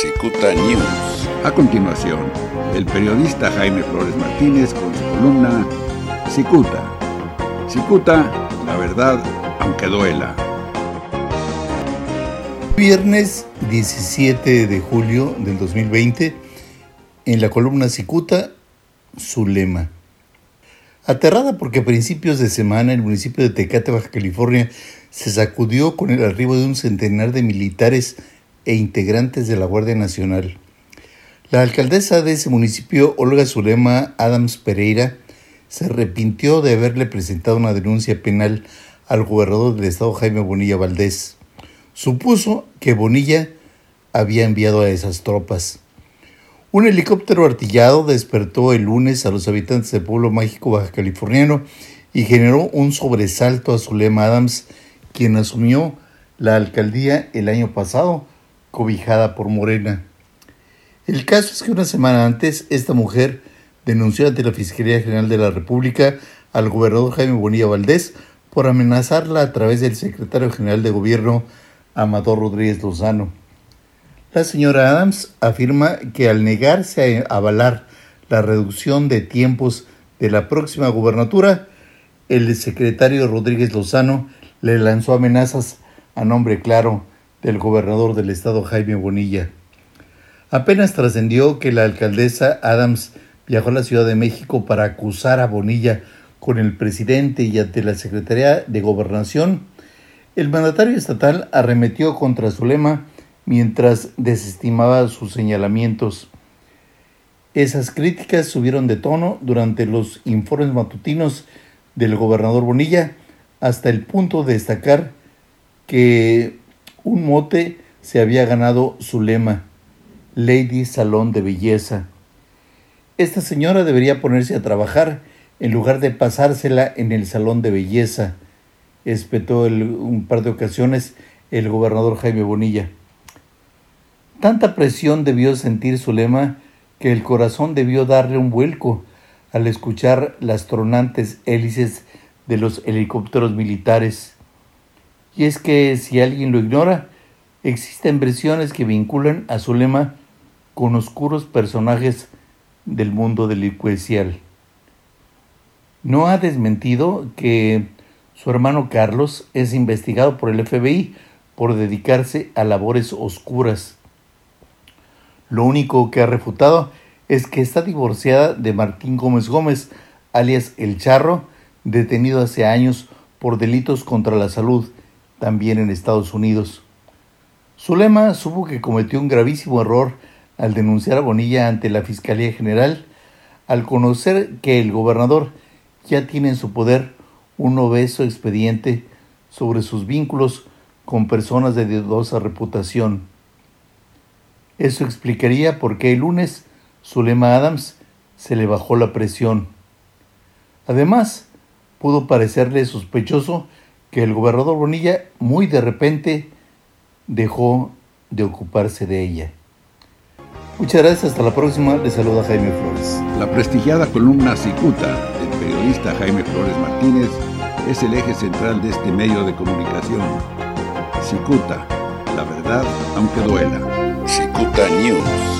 Cicuta News. A continuación, el periodista Jaime Flores Martínez con su columna Cicuta. Cicuta, la verdad, aunque duela. Viernes 17 de julio del 2020, en la columna Cicuta, su lema. Aterrada porque a principios de semana el municipio de Tecate, Baja California, se sacudió con el arribo de un centenar de militares e integrantes de la Guardia Nacional. La alcaldesa de ese municipio, Olga Zulema Adams Pereira, se arrepintió de haberle presentado una denuncia penal al gobernador del estado Jaime Bonilla Valdés. Supuso que Bonilla había enviado a esas tropas. Un helicóptero artillado despertó el lunes a los habitantes del pueblo mágico baja californiano y generó un sobresalto a Zulema Adams, quien asumió la alcaldía el año pasado, cobijada por Morena. El caso es que una semana antes esta mujer denunció ante la Fiscalía General de la República al gobernador Jaime Bonilla Valdés por amenazarla a través del secretario general de gobierno Amador Rodríguez Lozano. La señora Adams afirma que al negarse a avalar la reducción de tiempos de la próxima gubernatura, el secretario Rodríguez Lozano le lanzó amenazas a nombre claro del gobernador del estado Jaime Bonilla. Apenas trascendió que la alcaldesa Adams viajó a la Ciudad de México para acusar a Bonilla con el presidente y ante la Secretaría de Gobernación, el mandatario estatal arremetió contra Zulema mientras desestimaba sus señalamientos. Esas críticas subieron de tono durante los informes matutinos del gobernador Bonilla hasta el punto de destacar que un mote se había ganado su lema, Lady Salón de Belleza. Esta señora debería ponerse a trabajar en lugar de pasársela en el salón de belleza, espetó un par de ocasiones el gobernador Jaime Bonilla. Tanta presión debió sentir su lema que el corazón debió darle un vuelco al escuchar las tronantes hélices de los helicópteros militares. Y es que si alguien lo ignora, existen versiones que vinculan a su lema con oscuros personajes del mundo delincuencial. No ha desmentido que su hermano Carlos es investigado por el FBI por dedicarse a labores oscuras lo único que ha refutado es que está divorciada de Martín Gómez Gómez, alias El Charro, detenido hace años por delitos contra la salud, también en Estados Unidos. Zulema supo que cometió un gravísimo error al denunciar a Bonilla ante la Fiscalía General, al conocer que el gobernador ya tiene en su poder un obeso expediente sobre sus vínculos con personas de dudosa reputación. Eso explicaría por qué el lunes Zulema Adams se le bajó la presión. Además, pudo parecerle sospechoso que el gobernador Bonilla muy de repente dejó de ocuparse de ella. Muchas gracias, hasta la próxima. Le saluda Jaime Flores. La prestigiada columna Cicuta del periodista Jaime Flores Martínez es el eje central de este medio de comunicación. Cicuta, la verdad aunque duela. Cicuta News.